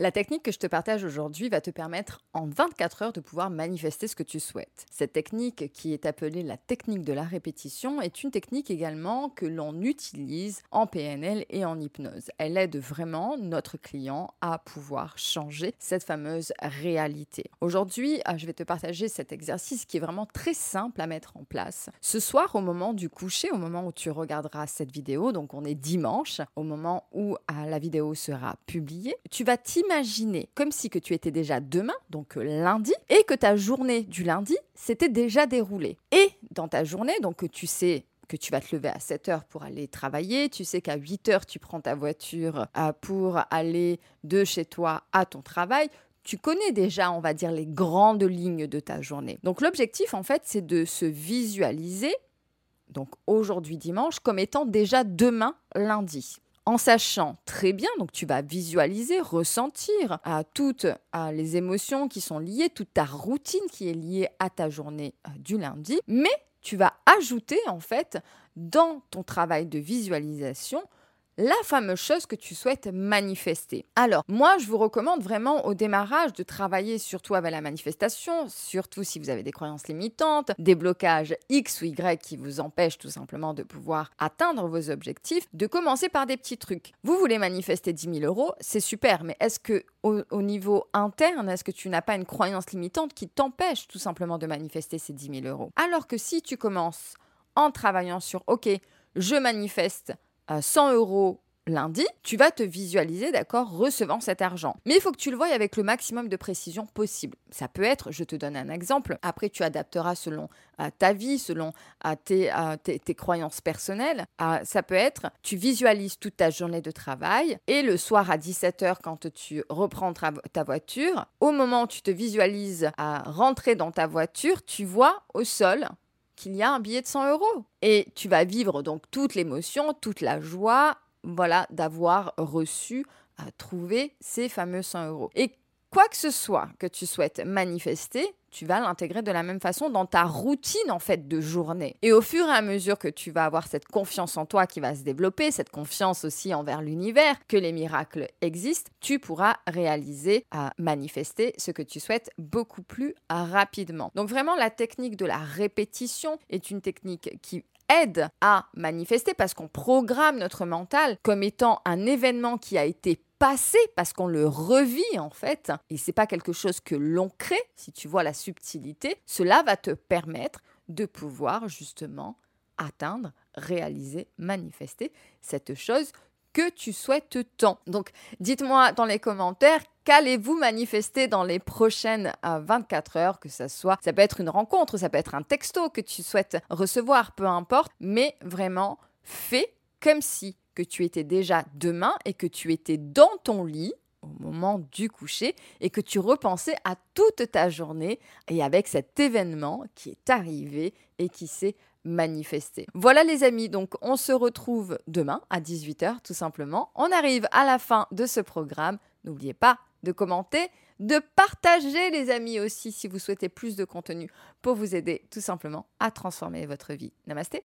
La technique que je te partage aujourd'hui va te permettre en 24 heures de pouvoir manifester ce que tu souhaites. Cette technique qui est appelée la technique de la répétition est une technique également que l'on utilise en PNL et en hypnose. Elle aide vraiment notre client à pouvoir changer cette fameuse réalité. Aujourd'hui, ah, je vais te partager cet exercice qui est vraiment très simple à mettre en place. Ce soir, au moment du coucher, au moment où tu regarderas cette vidéo, donc on est dimanche, au moment où ah, la vidéo sera publiée, tu vas t'imaginer comme si que tu étais déjà demain, donc lundi, et que ta journée du lundi s'était déjà déroulée. Et dans ta journée, donc tu sais que tu vas te lever à 7 heures pour aller travailler, tu sais qu'à 8 heures, tu prends ta voiture ah, pour aller de chez toi à ton travail, tu connais déjà, on va dire, les grandes lignes de ta journée. Donc l'objectif, en fait, c'est de se visualiser, donc aujourd'hui dimanche, comme étant déjà demain lundi. En sachant très bien, donc tu vas visualiser, ressentir toutes les émotions qui sont liées, toute ta routine qui est liée à ta journée euh, du lundi, mais tu vas ajouter en fait dans ton travail de visualisation la fameuse chose que tu souhaites manifester. Alors, moi, je vous recommande vraiment au démarrage de travailler surtout avec la manifestation, surtout si vous avez des croyances limitantes, des blocages X ou Y qui vous empêchent tout simplement de pouvoir atteindre vos objectifs, de commencer par des petits trucs. Vous voulez manifester 10 000 euros, c'est super, mais est-ce que au, niveau interne, est-ce que tu n'as pas une croyance limitante qui t'empêche tout simplement de manifester ces 10 000 euros? Alors que si tu commences en travaillant sur, OK, je manifeste 100 euros lundi, tu vas te visualiser, d'accord, recevant cet argent. Mais il faut que tu le voyes avec le maximum de précision possible. Ça peut être, je te donne un exemple, après tu adapteras selon ta vie, selon tes, tes, croyances personnelles. ça peut être, tu visualises toute ta journée de travail et le soir à 17h, quand tu reprends ta voiture, au moment où tu te visualises à rentrer dans ta voiture, tu vois au sol qu'il y a un billet de 100 euros. Et tu vas vivre donc toute l'émotion, toute la joie, voilà, d'avoir reçu, à trouver ces fameux 100 euros. Et quoi que ce soit que tu souhaites manifester, tu vas l'intégrer de la même façon dans ta routine en fait de journée. Et au fur et à mesure que tu vas avoir cette confiance en toi qui va se développer, cette confiance aussi envers l'univers, que les miracles existent, tu pourras réaliser, à manifester ce que tu souhaites beaucoup plus rapidement. Donc vraiment la technique de la répétition est une technique qui aide à manifester parce qu'on programme notre mental comme étant un événement qui a été passé parce qu'on le revit en fait et c'est pas quelque chose que l'on crée si tu vois la subtilité cela va te permettre de pouvoir justement atteindre réaliser manifester cette chose que tu souhaites tant. Donc, dites-moi dans les commentaires qu'allez-vous manifester dans les prochaines 24 euh, heures, que ça soit, ça peut être une rencontre, ça peut être un texto que tu souhaites recevoir, peu importe, mais vraiment fais comme si que tu étais déjà demain et que tu étais dans ton lit au moment du coucher et que tu repensais à toute ta journée et avec cet événement qui est arrivé et qui s'est manifesté. Voilà les amis, donc on se retrouve demain à 18h tout simplement. On arrive à la fin de ce programme. N'oubliez pas de commenter, de partager les amis aussi si vous souhaitez plus de contenu pour vous aider tout simplement à transformer votre vie. Namasté